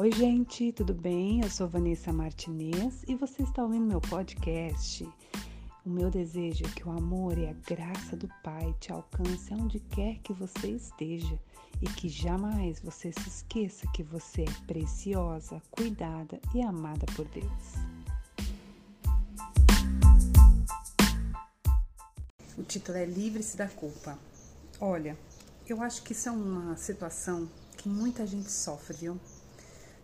Oi, gente, tudo bem? Eu sou Vanessa Martinez e você está ouvindo meu podcast. O meu desejo é que o amor e a graça do Pai te alcance aonde quer que você esteja e que jamais você se esqueça que você é preciosa, cuidada e amada por Deus. O título é Livre-se da culpa. Olha, eu acho que isso é uma situação que muita gente sofre, viu?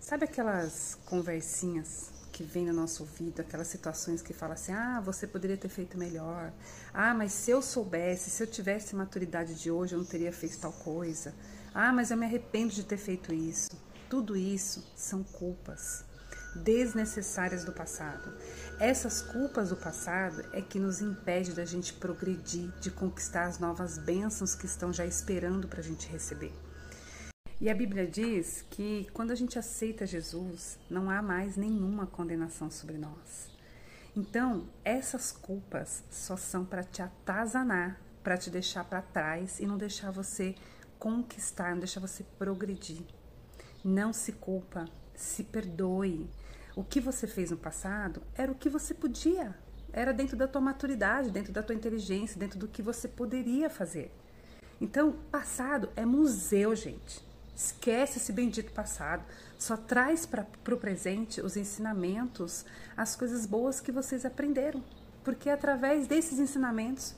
Sabe aquelas conversinhas que vem no nosso ouvido, aquelas situações que fala assim: "Ah, você poderia ter feito melhor. Ah, mas se eu soubesse, se eu tivesse maturidade de hoje, eu não teria feito tal coisa. Ah, mas eu me arrependo de ter feito isso." Tudo isso são culpas desnecessárias do passado. Essas culpas do passado é que nos impede da gente progredir, de conquistar as novas bênçãos que estão já esperando para a gente receber. E a Bíblia diz que quando a gente aceita Jesus, não há mais nenhuma condenação sobre nós. Então, essas culpas só são para te atazanar, para te deixar para trás e não deixar você conquistar, não deixar você progredir. Não se culpa, se perdoe. O que você fez no passado era o que você podia, era dentro da tua maturidade, dentro da tua inteligência, dentro do que você poderia fazer. Então, passado é museu, gente. Esquece esse bendito passado. Só traz para o presente os ensinamentos, as coisas boas que vocês aprenderam. Porque é através desses ensinamentos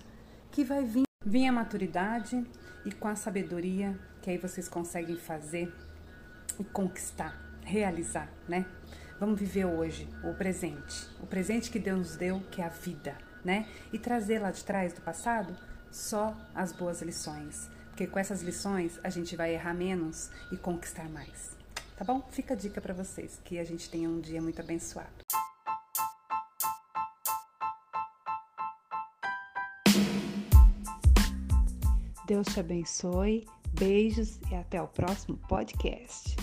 que vai vir, vir a maturidade e com a sabedoria que aí vocês conseguem fazer e conquistar, realizar, né? Vamos viver hoje o presente, o presente que Deus nos deu, que é a vida, né? E trazer lá de trás do passado só as boas lições porque com essas lições a gente vai errar menos e conquistar mais. Tá bom? Fica a dica para vocês, que a gente tenha um dia muito abençoado. Deus te abençoe, beijos e até o próximo podcast.